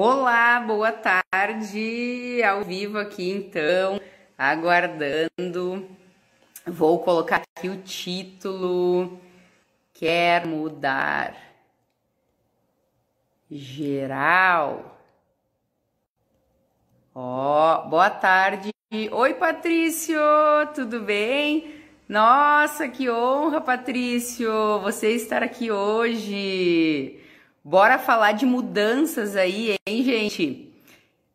Olá, boa tarde, ao vivo aqui então, aguardando. Vou colocar aqui o título. Quer mudar geral? Ó, oh, boa tarde. Oi, Patrício, tudo bem? Nossa, que honra, Patrício, você estar aqui hoje. Bora falar de mudanças aí, hein, gente?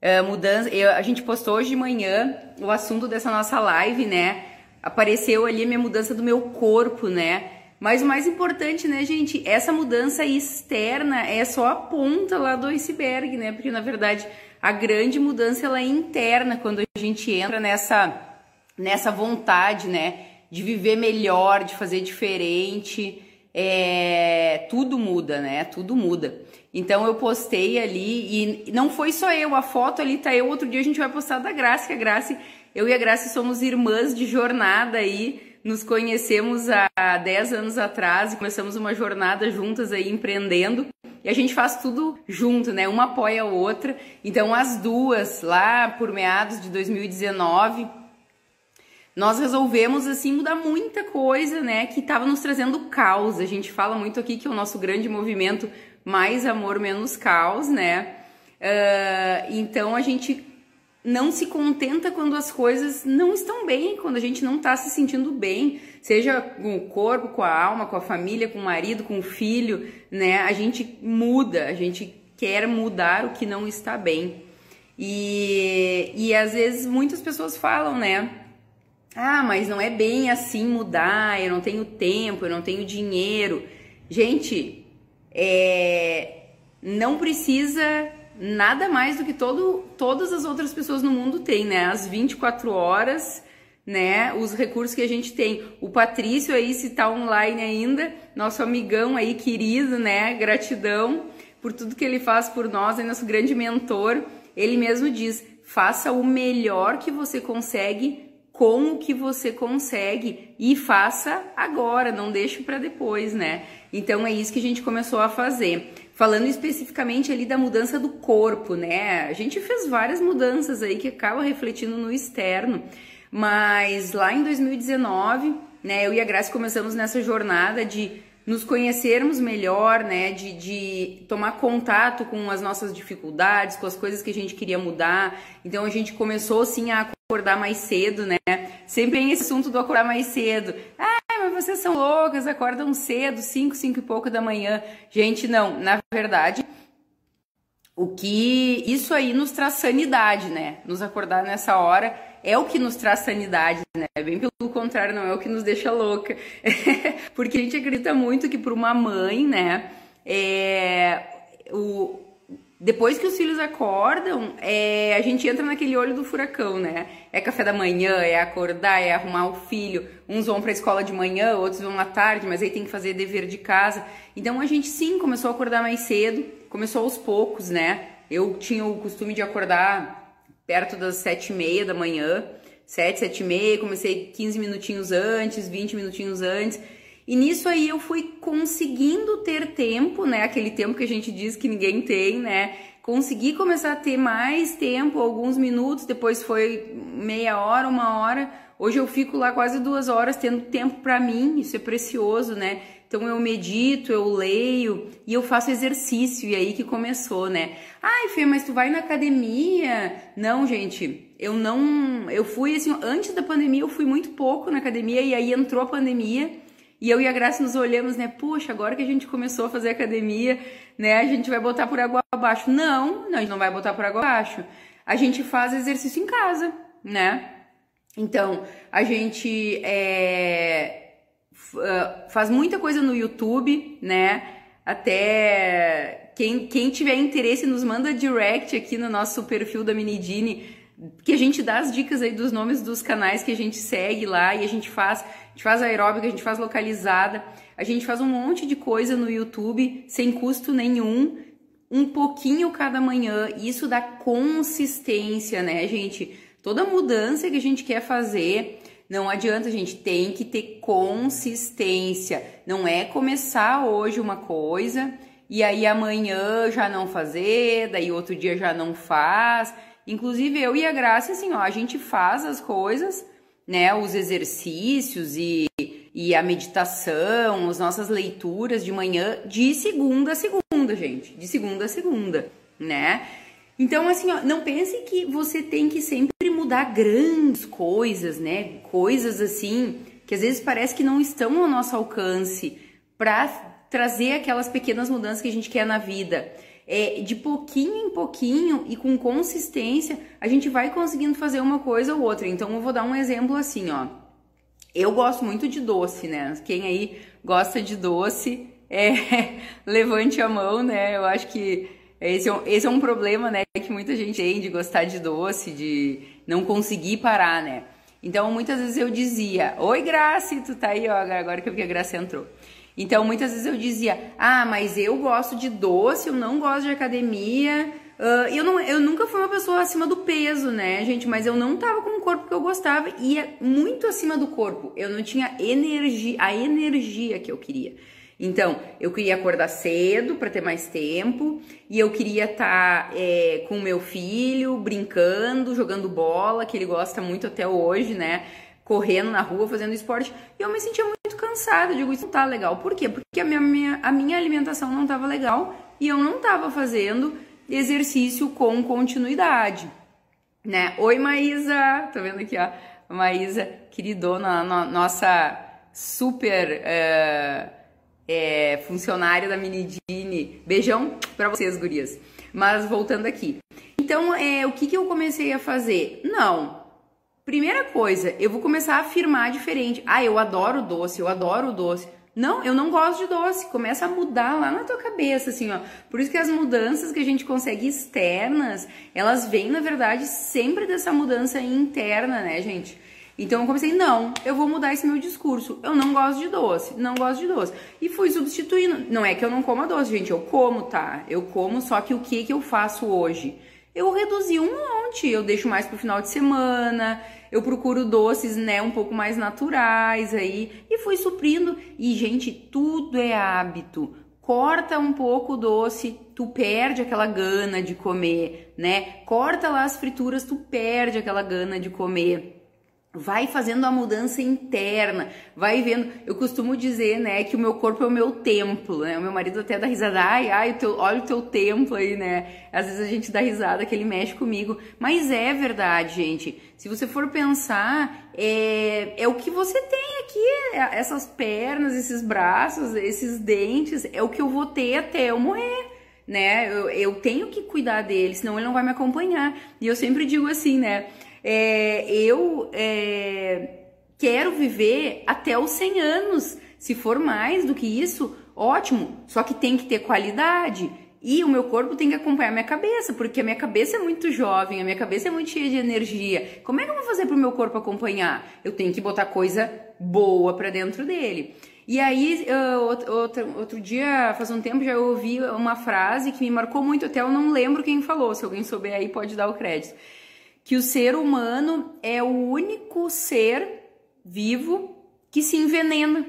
Uh, mudança, eu, a gente postou hoje de manhã o assunto dessa nossa live, né? Apareceu ali a minha mudança do meu corpo, né? Mas o mais importante, né, gente, essa mudança externa é só a ponta lá do iceberg, né? Porque na verdade a grande mudança ela é interna quando a gente entra nessa nessa vontade, né, de viver melhor, de fazer diferente é, tudo muda, né? Tudo muda. Então eu postei ali e não foi só eu, a foto ali tá eu. Outro dia a gente vai postar da Graça, que a Graça, eu e a Graça somos irmãs de jornada aí. Nos conhecemos há 10 anos atrás e começamos uma jornada juntas aí empreendendo. E a gente faz tudo junto, né? Uma apoia a outra. Então as duas, lá por meados de 2019, nós resolvemos assim mudar muita coisa, né, que estava nos trazendo caos. A gente fala muito aqui que é o nosso grande movimento mais amor menos caos, né? Uh, então a gente não se contenta quando as coisas não estão bem, quando a gente não está se sentindo bem, seja com o corpo, com a alma, com a família, com o marido, com o filho, né? A gente muda, a gente quer mudar o que não está bem. E, e às vezes muitas pessoas falam, né? Ah, mas não é bem assim mudar, eu não tenho tempo, eu não tenho dinheiro. Gente, é, não precisa nada mais do que todo, todas as outras pessoas no mundo têm, né? As 24 horas, né? Os recursos que a gente tem. O Patrício aí, se tá online ainda, nosso amigão aí, querido, né? Gratidão por tudo que ele faz por nós, é nosso grande mentor. Ele mesmo diz: faça o melhor que você consegue com o que você consegue e faça agora, não deixe para depois, né? Então é isso que a gente começou a fazer. Falando especificamente ali da mudança do corpo, né? A gente fez várias mudanças aí que acabam refletindo no externo, mas lá em 2019, né, eu e a Graça começamos nessa jornada de nos conhecermos melhor, né, de, de tomar contato com as nossas dificuldades, com as coisas que a gente queria mudar. Então a gente começou assim a acordar mais cedo, né? Sempre tem esse assunto do acordar mais cedo. Ah, mas vocês são loucas, acordam cedo, 5, 5 e pouco da manhã. Gente, não, na verdade, o que isso aí nos traz sanidade, né? Nos acordar nessa hora é o que nos traz sanidade, né? Bem pelo contrário, não é o que nos deixa louca. Porque a gente acredita muito que para uma mãe, né, é, o, depois que os filhos acordam, é, a gente entra naquele olho do furacão, né? É café da manhã, é acordar, é arrumar o filho. Uns vão para a escola de manhã, outros vão à tarde, mas aí tem que fazer dever de casa. Então a gente sim começou a acordar mais cedo, começou aos poucos, né? Eu tinha o costume de acordar perto das sete e meia da manhã, sete, sete e meia, comecei 15 minutinhos antes, 20 minutinhos antes. E nisso aí eu fui conseguindo ter tempo, né? Aquele tempo que a gente diz que ninguém tem, né? Consegui começar a ter mais tempo, alguns minutos, depois foi meia hora, uma hora. Hoje eu fico lá quase duas horas tendo tempo para mim, isso é precioso, né? Então eu medito, eu leio e eu faço exercício, e aí que começou, né? Ai, Fê, mas tu vai na academia? Não, gente, eu não. Eu fui assim, antes da pandemia, eu fui muito pouco na academia, e aí entrou a pandemia. E eu e a Graça nos olhamos, né? Puxa, agora que a gente começou a fazer academia, né? A gente vai botar por água abaixo. Não, não, a gente não vai botar por água abaixo. A gente faz exercício em casa, né? Então, a gente é, ah, faz muita coisa no YouTube, né? Até quem, quem tiver interesse nos manda direct aqui no nosso perfil da Minidini, que a gente dá as dicas aí dos nomes dos canais que a gente segue lá e a gente faz a gente faz aeróbica, a gente faz localizada, a gente faz um monte de coisa no YouTube sem custo nenhum, um pouquinho cada manhã. Isso dá consistência, né, gente? Toda mudança que a gente quer fazer, não adianta, gente tem que ter consistência. Não é começar hoje uma coisa e aí amanhã já não fazer, daí outro dia já não faz. Inclusive eu e a Graça, assim, ó, a gente faz as coisas, né, os exercícios e, e a meditação, as nossas leituras de manhã, de segunda a segunda, gente, de segunda a segunda, né? Então, assim, ó, não pense que você tem que sempre mudar grandes coisas, né? Coisas assim que às vezes parece que não estão ao nosso alcance para trazer aquelas pequenas mudanças que a gente quer na vida. É, de pouquinho em pouquinho e com consistência, a gente vai conseguindo fazer uma coisa ou outra. Então, eu vou dar um exemplo assim, ó. Eu gosto muito de doce, né? Quem aí gosta de doce, é, levante a mão, né? Eu acho que esse é, um, esse é um problema, né? Que muita gente tem de gostar de doce, de não conseguir parar, né? Então, muitas vezes eu dizia, oi Graça, tu tá aí, ó, agora que a Graça entrou. Então, muitas vezes eu dizia, ah, mas eu gosto de doce, eu não gosto de academia. Uh, eu, não, eu nunca fui uma pessoa acima do peso, né, gente? Mas eu não tava com o corpo que eu gostava, ia muito acima do corpo. Eu não tinha energia, a energia que eu queria. Então, eu queria acordar cedo para ter mais tempo e eu queria estar tá, é, com meu filho, brincando, jogando bola, que ele gosta muito até hoje, né? Correndo na rua, fazendo esporte. E eu me sentia muito cansada. Digo, isso não tá legal. Por quê? Porque a minha, minha a minha alimentação não estava legal e eu não estava fazendo exercício com continuidade, né? Oi, Maísa! Tá vendo aqui, ó? Maísa, queridona, no, nossa super. É, funcionária da Minidine. Beijão para vocês, gurias. Mas voltando aqui. Então, é, o que, que eu comecei a fazer? Não. Primeira coisa, eu vou começar a afirmar diferente. Ah, eu adoro doce, eu adoro doce. Não, eu não gosto de doce. Começa a mudar lá na tua cabeça, assim, ó. Por isso que as mudanças que a gente consegue externas, elas vêm, na verdade, sempre dessa mudança interna, né, gente? Então eu comecei, não, eu vou mudar esse meu discurso. Eu não gosto de doce, não gosto de doce. E fui substituindo. Não é que eu não coma doce, gente, eu como, tá? Eu como, só que o que que eu faço hoje? Eu reduzi um monte, eu deixo mais pro final de semana, eu procuro doces, né, um pouco mais naturais aí, e fui suprindo. E, gente, tudo é hábito. Corta um pouco o doce, tu perde aquela gana de comer, né? Corta lá as frituras, tu perde aquela gana de comer vai fazendo a mudança interna, vai vendo. Eu costumo dizer, né, que o meu corpo é o meu templo, né? O meu marido até dá risada, ai, ai, o teu, olha o teu templo aí, né? Às vezes a gente dá risada que ele mexe comigo, mas é verdade, gente. Se você for pensar, é, é o que você tem aqui, é, essas pernas, esses braços, esses dentes, é o que eu vou ter até eu morrer né? Eu, eu tenho que cuidar dele, senão ele não vai me acompanhar. E eu sempre digo assim, né? É, eu é, quero viver até os 100 anos. Se for mais do que isso, ótimo. Só que tem que ter qualidade. E o meu corpo tem que acompanhar a minha cabeça, porque a minha cabeça é muito jovem, a minha cabeça é muito cheia de energia. Como é que eu vou fazer para o meu corpo acompanhar? Eu tenho que botar coisa boa para dentro dele. E aí, outro, outro dia, faz um tempo, já ouvi uma frase que me marcou muito, até eu não lembro quem falou, se alguém souber aí pode dar o crédito que o ser humano é o único ser vivo que se envenena.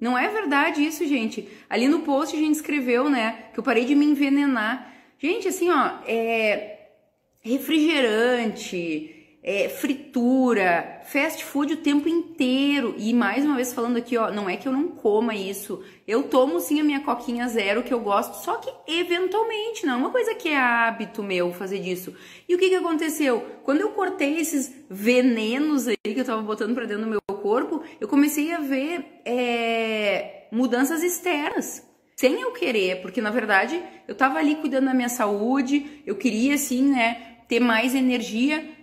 Não é verdade isso, gente. Ali no post a gente escreveu, né, que eu parei de me envenenar. Gente, assim, ó, é refrigerante, é, fritura, fast food o tempo inteiro. E mais uma vez falando aqui, ó, não é que eu não coma isso. Eu tomo sim a minha coquinha zero que eu gosto, só que eventualmente, não é uma coisa que é hábito meu fazer disso. E o que que aconteceu? Quando eu cortei esses venenos aí que eu tava botando pra dentro do meu corpo, eu comecei a ver é, mudanças externas sem eu querer, porque na verdade eu tava ali cuidando da minha saúde, eu queria assim, né, ter mais energia,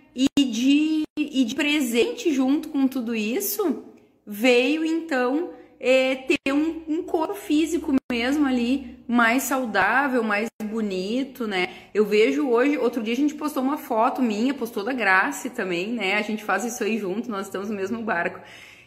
de, e de presente junto com tudo isso, veio então é, ter um, um, corpo físico mesmo ali mais saudável, mais bonito, né? Eu vejo hoje, outro dia a gente postou uma foto minha, postou da Grace também, né? A gente faz isso aí junto, nós estamos no mesmo barco.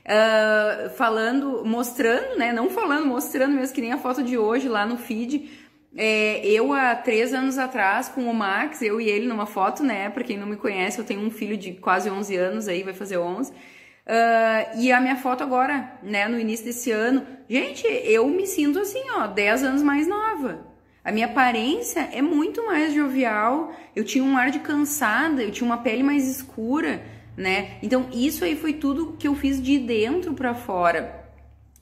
Uh, falando, mostrando, né? Não falando, mostrando mesmo, que nem a foto de hoje lá no feed, é, eu, há três anos atrás, com o Max, eu e ele numa foto, né? Pra quem não me conhece, eu tenho um filho de quase 11 anos aí, vai fazer 11. Uh, e a minha foto agora, né, no início desse ano. Gente, eu me sinto assim, ó, 10 anos mais nova. A minha aparência é muito mais jovial. Eu tinha um ar de cansada, eu tinha uma pele mais escura, né? Então isso aí foi tudo que eu fiz de dentro para fora.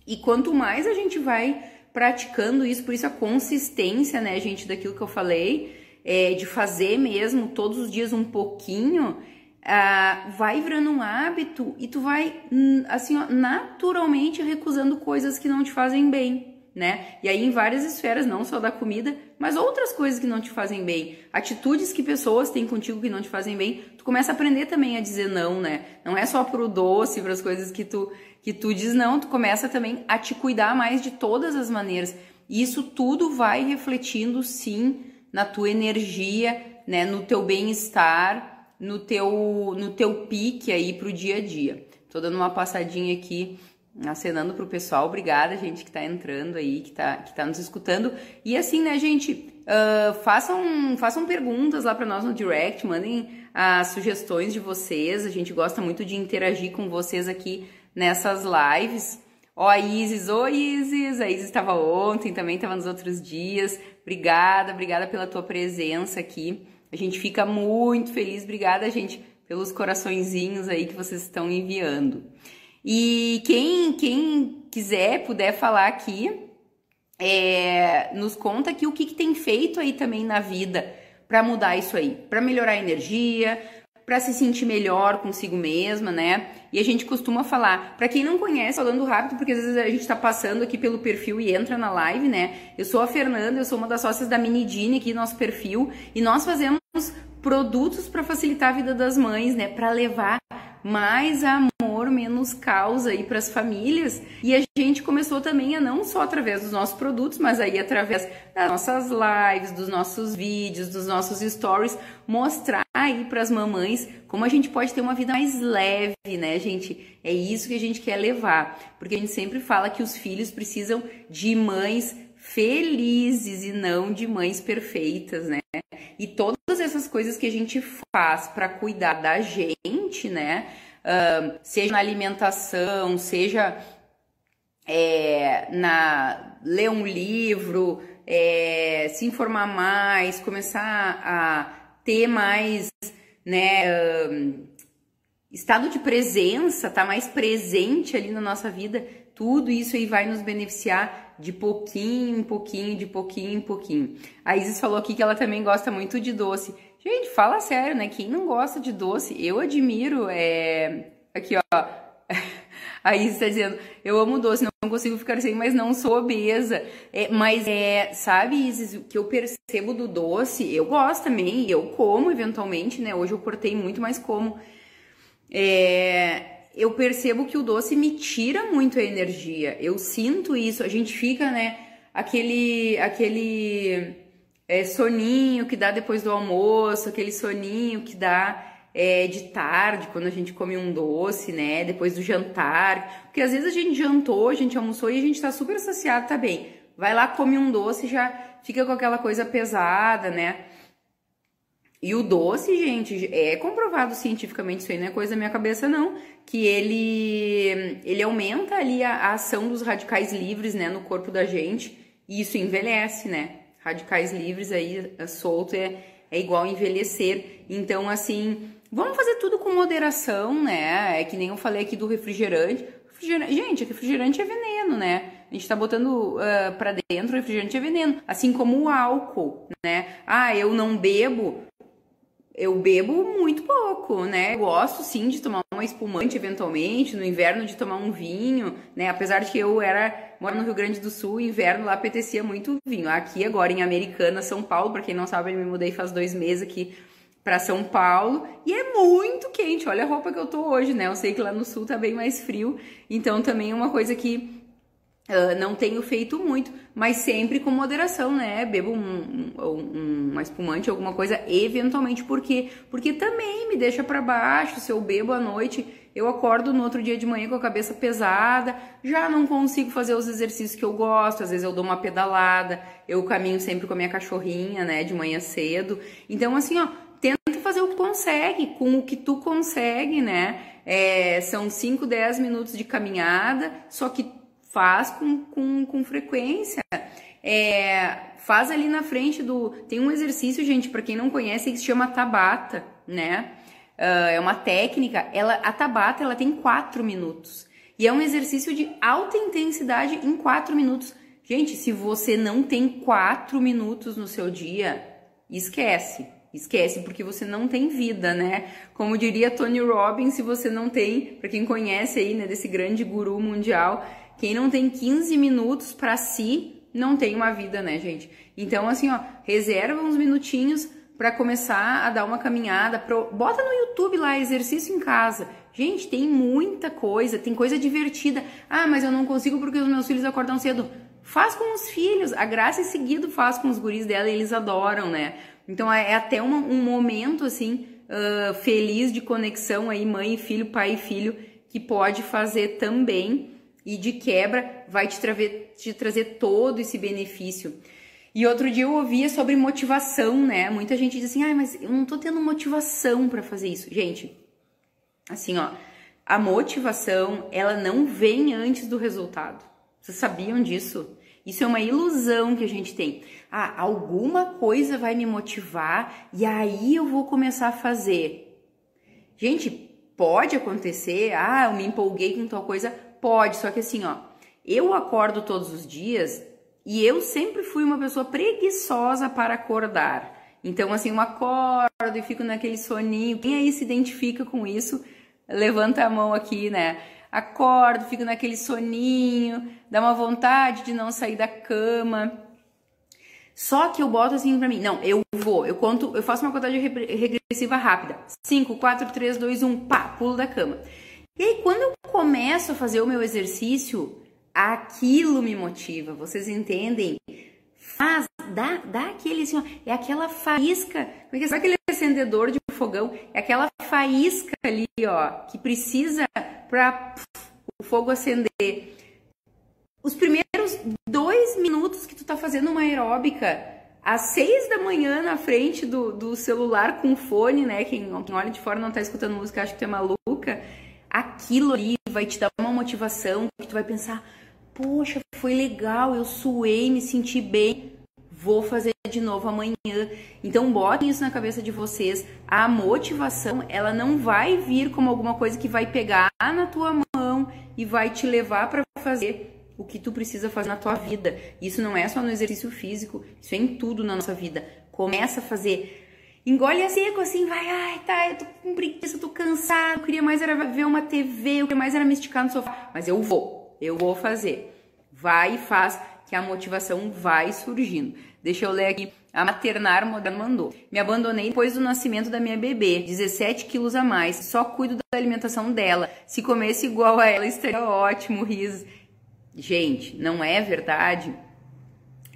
E quanto mais a gente vai praticando isso, por isso a consistência, né, gente, daquilo que eu falei, é, de fazer mesmo todos os dias um pouquinho, ah, vai virando um hábito e tu vai, hum, assim, ó, naturalmente recusando coisas que não te fazem bem né? E aí em várias esferas, não só da comida, mas outras coisas que não te fazem bem, atitudes que pessoas têm contigo que não te fazem bem, tu começa a aprender também a dizer não, né? Não é só pro doce, para as coisas que tu que tu diz não, tu começa também a te cuidar mais de todas as maneiras. E isso tudo vai refletindo sim na tua energia, né, no teu bem-estar, no teu no teu pique aí pro dia a dia. Tô dando uma passadinha aqui acenando pro pessoal. Obrigada, gente, que tá entrando aí, que tá, que tá nos escutando. E assim, né, gente, uh, façam, façam perguntas lá para nós no direct, mandem as sugestões de vocês. A gente gosta muito de interagir com vocês aqui nessas lives. Ó, a Isis, oi Isis, a Isis estava ontem, também estava nos outros dias. Obrigada, obrigada pela tua presença aqui. A gente fica muito feliz, obrigada, gente, pelos coraçõezinhos aí que vocês estão enviando. E quem, quem quiser, puder falar aqui, é, nos conta aqui o que, que tem feito aí também na vida para mudar isso aí, para melhorar a energia, para se sentir melhor consigo mesma, né? E a gente costuma falar, para quem não conhece, falando rápido, porque às vezes a gente tá passando aqui pelo perfil e entra na live, né? Eu sou a Fernanda, eu sou uma das sócias da Minidine aqui no nosso perfil, e nós fazemos produtos para facilitar a vida das mães, né? Para levar mais amor, menos causa aí para as famílias. E a gente começou também a não só através dos nossos produtos, mas aí através das nossas lives, dos nossos vídeos, dos nossos stories, mostrar aí para as mamães como a gente pode ter uma vida mais leve, né, gente? É isso que a gente quer levar, porque a gente sempre fala que os filhos precisam de mães felizes e não de mães perfeitas, né? E todas essas coisas que a gente faz para cuidar da gente, né? Uh, seja na alimentação, seja é, na ler um livro, é, se informar mais, começar a ter mais, né? Uh, estado de presença, tá mais presente ali na nossa vida, tudo isso aí vai nos beneficiar de pouquinho em pouquinho, de pouquinho em pouquinho. A Isis falou aqui que ela também gosta muito de doce. Gente, fala sério, né? Quem não gosta de doce, eu admiro. É... Aqui, ó. A Isis está dizendo, eu amo doce, não consigo ficar sem, mas não sou obesa. É, mas é, sabe, Isis, o que eu percebo do doce, eu gosto também, eu como eventualmente, né? Hoje eu cortei muito, mas como. É, eu percebo que o doce me tira muito a energia. Eu sinto isso. A gente fica, né, aquele aquele é, soninho que dá depois do almoço, aquele soninho que dá é, de tarde, quando a gente come um doce, né, depois do jantar. Porque às vezes a gente jantou, a gente almoçou e a gente tá super saciado, tá bem. Vai lá, come um doce já fica com aquela coisa pesada, né? E o doce, gente, é comprovado cientificamente, isso aí não é coisa da minha cabeça, não, que ele, ele aumenta ali a, a ação dos radicais livres, né, no corpo da gente, e isso envelhece, né? Radicais livres aí, solto, é, é igual envelhecer. Então, assim, vamos fazer tudo com moderação, né? É que nem eu falei aqui do refrigerante. refrigerante gente, refrigerante é veneno, né? A gente tá botando uh, pra dentro, refrigerante é veneno. Assim como o álcool, né? Ah, eu não bebo, eu bebo muito pouco, né? Eu gosto sim de tomar uma espumante eventualmente, no inverno de tomar um vinho, né? Apesar de que eu era moro no Rio Grande do Sul, inverno lá apetecia muito vinho. Aqui agora em Americana, São Paulo, para quem não sabe, eu me mudei faz dois meses aqui para São Paulo e é muito quente. Olha a roupa que eu tô hoje, né? Eu sei que lá no sul tá bem mais frio, então também é uma coisa que Uh, não tenho feito muito, mas sempre com moderação, né? Bebo um, um, um, espumante, alguma coisa, eventualmente, por quê? Porque também me deixa para baixo. Se eu bebo à noite, eu acordo no outro dia de manhã com a cabeça pesada, já não consigo fazer os exercícios que eu gosto. Às vezes eu dou uma pedalada, eu caminho sempre com a minha cachorrinha, né, de manhã cedo. Então, assim, ó, tenta fazer o que consegue, com o que tu consegue, né? É, são 5, 10 minutos de caminhada, só que faz com, com, com frequência. É, Faz ali na frente do. Tem um exercício, gente, para quem não conhece, que se chama Tabata, né? Uh, é uma técnica. Ela, a Tabata ela tem 4 minutos. E é um exercício de alta intensidade em 4 minutos. Gente, se você não tem 4 minutos no seu dia, esquece. Esquece, porque você não tem vida, né? Como diria Tony Robbins, se você não tem, para quem conhece aí, né, desse grande guru mundial, quem não tem 15 minutos para si, não tem uma vida, né, gente? Então, assim, ó, reserva uns minutinhos para começar a dar uma caminhada, pro... bota no YouTube lá exercício em casa. Gente, tem muita coisa, tem coisa divertida. Ah, mas eu não consigo porque os meus filhos acordam cedo. Faz com os filhos, a Graça em seguido faz com os guris dela e eles adoram, né? Então é, é até um, um momento assim uh, feliz de conexão aí mãe e filho, pai e filho que pode fazer também e de quebra vai te, traver, te trazer todo esse benefício. E outro dia eu ouvia sobre motivação, né? Muita gente diz assim, ah, mas eu não tô tendo motivação para fazer isso. Gente, assim, ó, a motivação, ela não vem antes do resultado. Vocês sabiam disso? Isso é uma ilusão que a gente tem. Ah, alguma coisa vai me motivar e aí eu vou começar a fazer. Gente, pode acontecer. Ah, eu me empolguei com tal coisa. Pode, só que assim, ó, eu acordo todos os dias e eu sempre fui uma pessoa preguiçosa para acordar. Então, assim, eu acordo e fico naquele soninho. Quem aí se identifica com isso? Levanta a mão aqui, né? acordo, fico naquele soninho, dá uma vontade de não sair da cama. Só que eu boto assim pra mim, não, eu vou, eu conto, eu faço uma contagem regressiva rápida. 5, 4, 3, 2, 1, pá, pulo da cama. E aí, quando eu começo a fazer o meu exercício, aquilo me motiva, vocês entendem? Faz, dá, dá aquele assim, ó, é aquela faísca, porque é sabe aquele acendedor de fogão? É aquela faísca ali, ó, que precisa para o fogo acender. Os primeiros dois minutos que tu tá fazendo uma aeróbica, às seis da manhã na frente do, do celular com fone, né? Quem, quem olha de fora não tá escutando música, acha que tu é maluca. Aquilo ali vai te dar uma motivação que tu vai pensar, poxa, foi legal, eu suei, me senti bem vou fazer de novo amanhã. Então botem isso na cabeça de vocês. A motivação, ela não vai vir como alguma coisa que vai pegar na tua mão e vai te levar para fazer o que tu precisa fazer na tua vida. Isso não é só no exercício físico, isso é em tudo na nossa vida. Começa a fazer engole seco assim, vai, ai, tá, eu tô com preguiça, tô cansado, eu queria mais era ver uma TV, eu queria mais era me esticar no sofá, mas eu vou, eu vou fazer. Vai e faz que a motivação vai surgindo. Deixa eu ler aqui. A maternar moderna mandou. Me abandonei depois do nascimento da minha bebê, 17 quilos a mais. Só cuido da alimentação dela. Se comesse igual a ela, estaria ótimo, risos. Gente, não é verdade?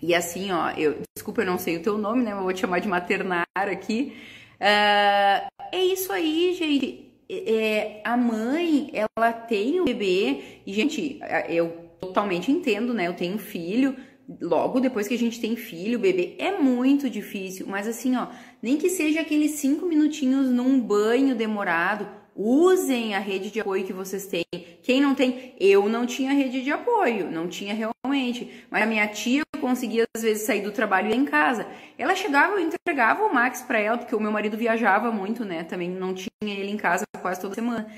E assim, ó, eu, desculpa, eu não sei o teu nome, né? Mas vou te chamar de maternar aqui. Uh, é isso aí, gente. É, a mãe, ela tem o bebê, e, gente, eu totalmente entendo, né? Eu tenho filho, logo depois que a gente tem filho, bebê, é muito difícil, mas assim, ó, nem que seja aqueles cinco minutinhos num banho demorado, usem a rede de apoio que vocês têm. Quem não tem, eu não tinha rede de apoio, não tinha realmente, mas a minha tia conseguia às vezes sair do trabalho e ir em casa. Ela chegava, eu entregava o Max para ela, porque o meu marido viajava muito, né? Também não tinha ele em casa quase toda semana.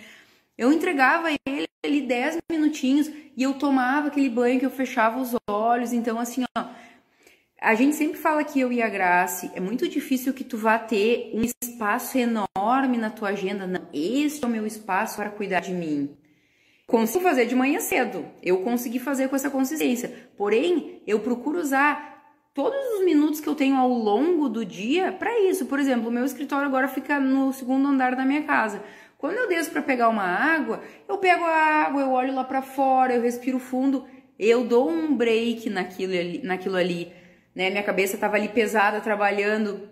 Eu entregava ele ali 10 minutinhos e eu tomava aquele banho que eu fechava os olhos. Então, assim, ó, a gente sempre fala que eu e a Grace, é muito difícil que tu vá ter um espaço enorme na tua agenda. Não, este é o meu espaço para cuidar de mim. Consigo fazer de manhã cedo, eu consegui fazer com essa consistência. Porém, eu procuro usar todos os minutos que eu tenho ao longo do dia para isso. Por exemplo, o meu escritório agora fica no segundo andar da minha casa. Quando eu desço para pegar uma água, eu pego a água, eu olho lá para fora, eu respiro fundo, eu dou um break naquilo ali, naquilo ali, né? Minha cabeça estava ali pesada, trabalhando,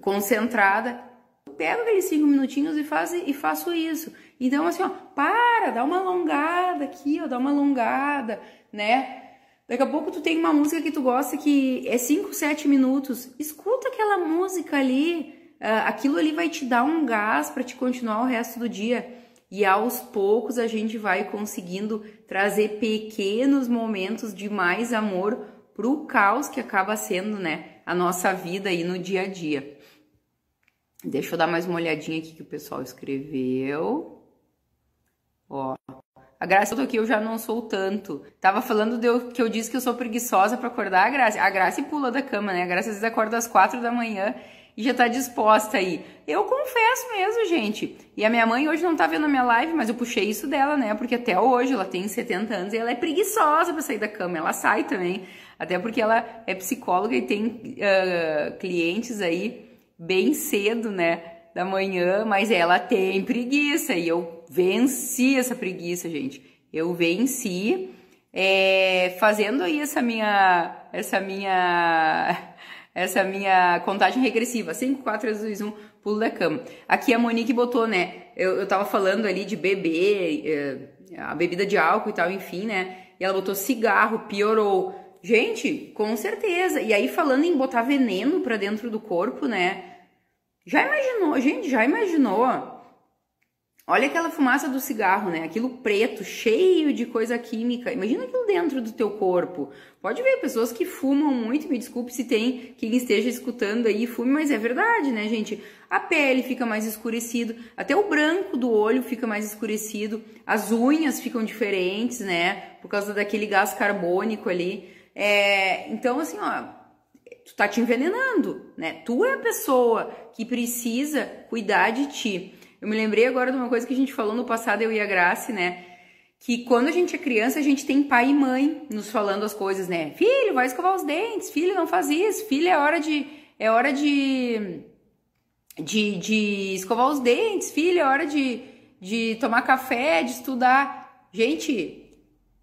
concentrada. Eu pego aqueles cinco minutinhos e, e faço isso. Então, assim, ó, para, dá uma alongada aqui, ó, dá uma alongada, né? Daqui a pouco tu tem uma música que tu gosta que é 5, 7 minutos. Escuta aquela música ali, uh, aquilo ali vai te dar um gás para te continuar o resto do dia. E aos poucos a gente vai conseguindo trazer pequenos momentos de mais amor pro caos que acaba sendo, né, a nossa vida aí no dia a dia. Deixa eu dar mais uma olhadinha aqui que o pessoal escreveu. Ó, a Graça, eu tô aqui, eu já não sou tanto. Tava falando de eu, que eu disse que eu sou preguiçosa para acordar a Graça. A Graça pula da cama, né? A Graça às vezes acorda às quatro da manhã e já tá disposta aí. Eu confesso mesmo, gente. E a minha mãe hoje não tá vendo a minha live, mas eu puxei isso dela, né? Porque até hoje ela tem 70 anos e ela é preguiçosa para sair da cama. Ela sai também. Até porque ela é psicóloga e tem uh, clientes aí bem cedo, né? Da manhã, mas ela tem preguiça e eu venci essa preguiça, gente. Eu venci é, fazendo aí essa minha, essa minha essa minha contagem regressiva. 5, 4, 3, 2, 1, pulo da cama. Aqui a Monique botou, né? Eu, eu tava falando ali de beber, é, a bebida de álcool e tal, enfim, né? E ela botou cigarro, piorou. Gente, com certeza. E aí, falando em botar veneno pra dentro do corpo, né? Já imaginou, gente, já imaginou Olha aquela fumaça do cigarro, né? Aquilo preto, cheio de coisa química. Imagina aquilo dentro do teu corpo. Pode ver pessoas que fumam muito, me desculpe se tem quem esteja escutando aí fume, mas é verdade, né, gente? A pele fica mais escurecido, até o branco do olho fica mais escurecido, as unhas ficam diferentes, né? Por causa daquele gás carbônico ali. É, então, assim, ó, tu tá te envenenando, né? Tu é a pessoa que precisa cuidar de ti. Eu me lembrei agora de uma coisa que a gente falou no passado, eu e a Grace, né? Que quando a gente é criança, a gente tem pai e mãe nos falando as coisas, né? Filho, vai escovar os dentes, filho, não faz isso, filho, é hora de. É hora de. De, de escovar os dentes, filho, é hora de, de tomar café, de estudar. Gente,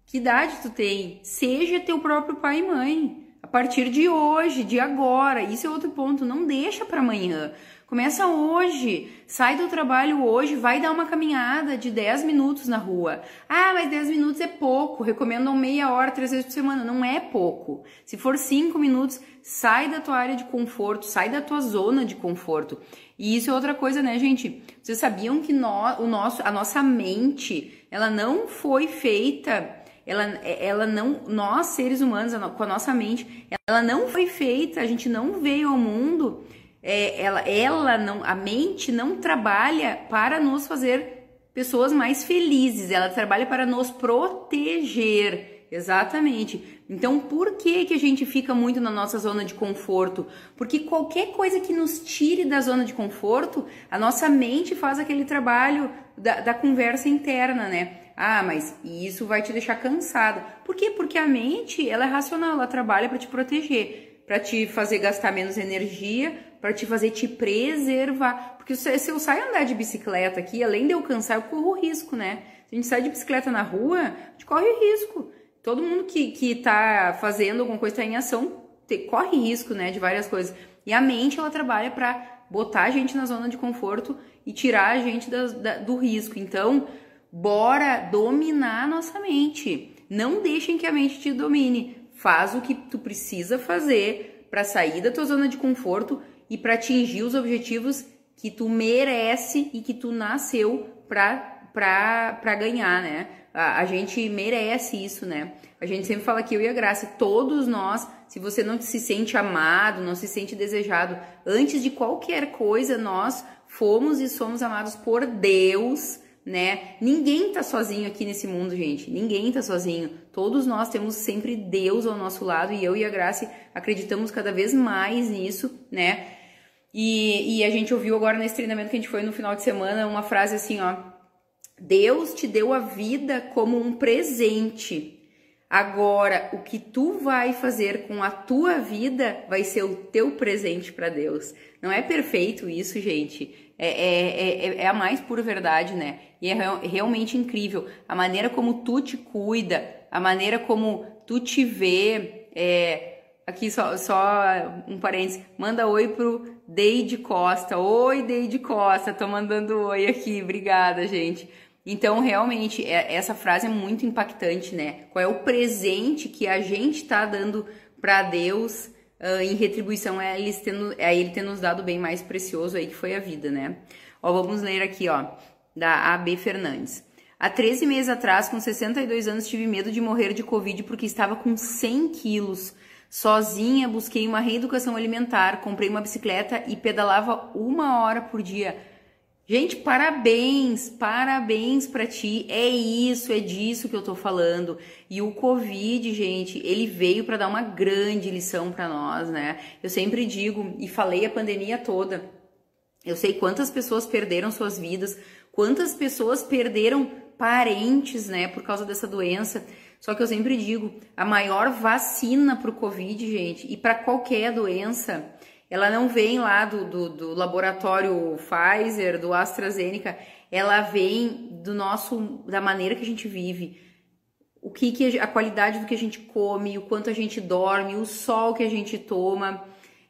que idade tu tem? Seja teu próprio pai e mãe. A partir de hoje, de agora. Isso é outro ponto. Não deixa para amanhã. Começa hoje, sai do trabalho hoje, vai dar uma caminhada de 10 minutos na rua. Ah, mas 10 minutos é pouco, recomendam meia hora, três vezes por semana. Não é pouco. Se for 5 minutos, sai da tua área de conforto, sai da tua zona de conforto. E isso é outra coisa, né, gente? Vocês sabiam que nós, o nosso, a nossa mente, ela não foi feita ela, ela não, nós seres humanos, com a nossa mente, ela não foi feita, a gente não veio ao mundo é, ela, ela não, a mente não trabalha para nos fazer pessoas mais felizes, ela trabalha para nos proteger. Exatamente. Então, por que, que a gente fica muito na nossa zona de conforto? Porque qualquer coisa que nos tire da zona de conforto, a nossa mente faz aquele trabalho da, da conversa interna, né? Ah, mas isso vai te deixar cansada. Por quê? Porque a mente, ela é racional, ela trabalha para te proteger, para te fazer gastar menos energia, para te fazer te preservar. Porque se eu saio andar de bicicleta aqui, além de eu cansar, eu corro risco, né? Se a gente sai de bicicleta na rua, a gente corre risco. Todo mundo que, que tá fazendo alguma coisa, tá em ação, te, corre risco, né, de várias coisas. E a mente, ela trabalha para botar a gente na zona de conforto e tirar a gente da, da, do risco. Então, bora dominar a nossa mente. Não deixem que a mente te domine. Faz o que tu precisa fazer para sair da tua zona de conforto e para atingir os objetivos que tu merece e que tu nasceu para ganhar, né? A, a, gente merece isso, né? A gente sempre fala aqui, eu e a Graça, todos nós, se você não se sente amado, não se sente desejado, antes de qualquer coisa, nós fomos e somos amados por Deus, né? Ninguém tá sozinho aqui nesse mundo, gente. Ninguém tá sozinho. Todos nós temos sempre Deus ao nosso lado e eu e a Graça acreditamos cada vez mais nisso, né? E, e a gente ouviu agora nesse treinamento que a gente foi no final de semana uma frase assim, ó. Deus te deu a vida como um presente. Agora, o que tu vai fazer com a tua vida vai ser o teu presente para Deus. Não é perfeito isso, gente? É, é, é, é, a mais pura verdade, né? E é realmente incrível. A maneira como tu te cuida, a maneira como tu te vê. É, aqui só, só um parênteses. Manda oi pro Deide Costa. Oi, Deide Costa, tô mandando oi aqui, obrigada, gente. Então, realmente, é, essa frase é muito impactante, né? Qual é o presente que a gente tá dando para Deus uh, em retribuição a ele, tendo, a ele ter nos dado o bem mais precioso aí, que foi a vida, né? Ó, vamos ler aqui, ó, da AB Fernandes. Há 13 meses atrás, com 62 anos, tive medo de morrer de Covid porque estava com 100 quilos. Sozinha, busquei uma reeducação alimentar, comprei uma bicicleta e pedalava uma hora por dia. Gente, parabéns, parabéns para ti. É isso, é disso que eu tô falando. E o Covid, gente, ele veio para dar uma grande lição para nós, né? Eu sempre digo e falei a pandemia toda. Eu sei quantas pessoas perderam suas vidas, quantas pessoas perderam parentes, né, por causa dessa doença. Só que eu sempre digo, a maior vacina para o Covid, gente, e para qualquer doença, ela não vem lá do, do, do, laboratório Pfizer, do AstraZeneca, ela vem do nosso, da maneira que a gente vive. O que, que a qualidade do que a gente come, o quanto a gente dorme, o sol que a gente toma,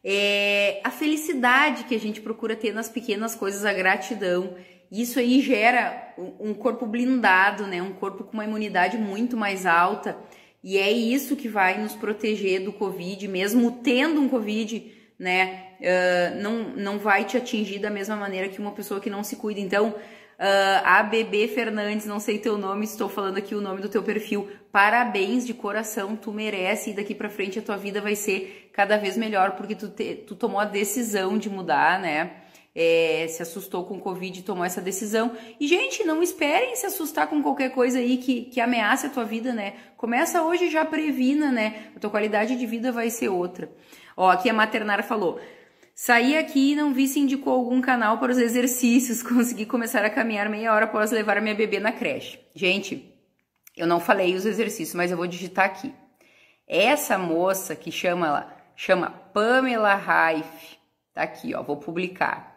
é, a felicidade que a gente procura ter nas pequenas coisas, a gratidão. Isso aí gera um corpo blindado, né? Um corpo com uma imunidade muito mais alta. E é isso que vai nos proteger do Covid, mesmo tendo um Covid, né? Uh, não, não vai te atingir da mesma maneira que uma pessoa que não se cuida. Então, Uh, ABB Fernandes, não sei teu nome, estou falando aqui o nome do teu perfil. Parabéns de coração, tu merece e daqui para frente a tua vida vai ser cada vez melhor porque tu, te, tu tomou a decisão de mudar, né? É, se assustou com o Covid e tomou essa decisão. E, gente, não esperem se assustar com qualquer coisa aí que, que ameace a tua vida, né? Começa hoje já previna, né? A tua qualidade de vida vai ser outra. Ó, aqui a Maternar falou. Saí aqui e não vi se indicou algum canal para os exercícios. Consegui começar a caminhar meia hora após levar minha bebê na creche. Gente, eu não falei os exercícios, mas eu vou digitar aqui. Essa moça que chama ela, chama Pamela Raif, tá aqui, ó, vou publicar.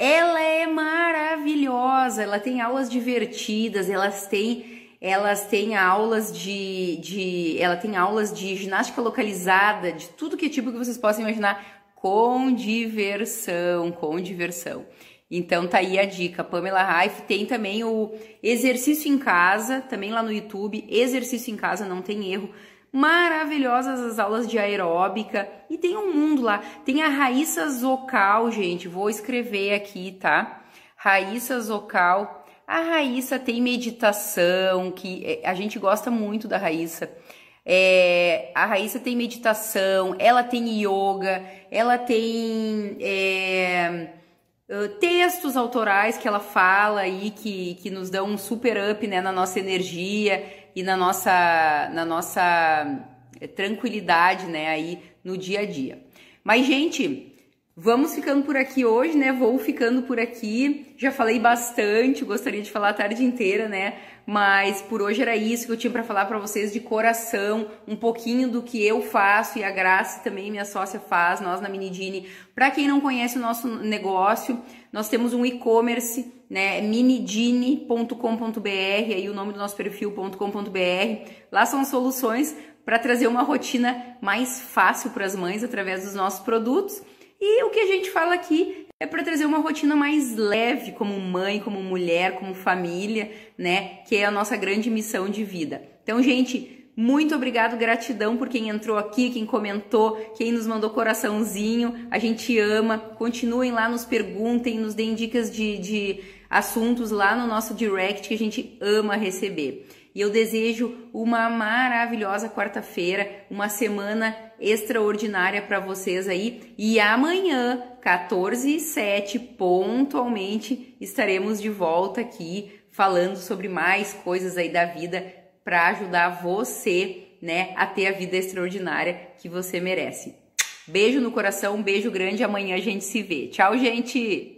Ela é maravilhosa, ela tem aulas divertidas, elas têm, elas têm aulas de, de, ela tem aulas de ginástica localizada, de tudo que tipo que vocês possam imaginar, com diversão, com diversão. Então tá aí a dica. Pamela Raif tem também o exercício em casa, também lá no YouTube, exercício em casa, não tem erro maravilhosas as aulas de aeróbica e tem um mundo lá. Tem a Raíssa Zocal, gente, vou escrever aqui, tá? Raíssa Zocal. A Raíssa tem meditação, que é, a gente gosta muito da Raíssa. É, a Raíssa tem meditação, ela tem yoga, ela tem é, textos autorais que ela fala aí que, que nos dão um super up né, na nossa energia e na nossa, na nossa eh, tranquilidade, né, aí no dia a dia. Mas, gente, vamos ficando por aqui hoje, né? Vou ficando por aqui. Já falei bastante, gostaria de falar a tarde inteira, né? Mas por hoje era isso que eu tinha para falar para vocês de coração, um pouquinho do que eu faço e a Graça também, minha sócia, faz, nós na Minidini. Para quem não conhece o nosso negócio, nós temos um e-commerce né? minidine.com.br, aí o nome do nosso perfil.com.br. Lá são soluções para trazer uma rotina mais fácil para as mães através dos nossos produtos. E o que a gente fala aqui é para trazer uma rotina mais leve como mãe, como mulher, como família, né? Que é a nossa grande missão de vida. Então, gente, muito obrigado, gratidão por quem entrou aqui, quem comentou, quem nos mandou coraçãozinho. A gente ama. Continuem lá, nos perguntem, nos deem dicas de, de assuntos lá no nosso direct que a gente ama receber. E eu desejo uma maravilhosa quarta-feira, uma semana extraordinária para vocês aí. E amanhã, 14 e 7, pontualmente, estaremos de volta aqui falando sobre mais coisas aí da vida para ajudar você, né, a ter a vida extraordinária que você merece. Beijo no coração, um beijo grande, amanhã a gente se vê. Tchau, gente!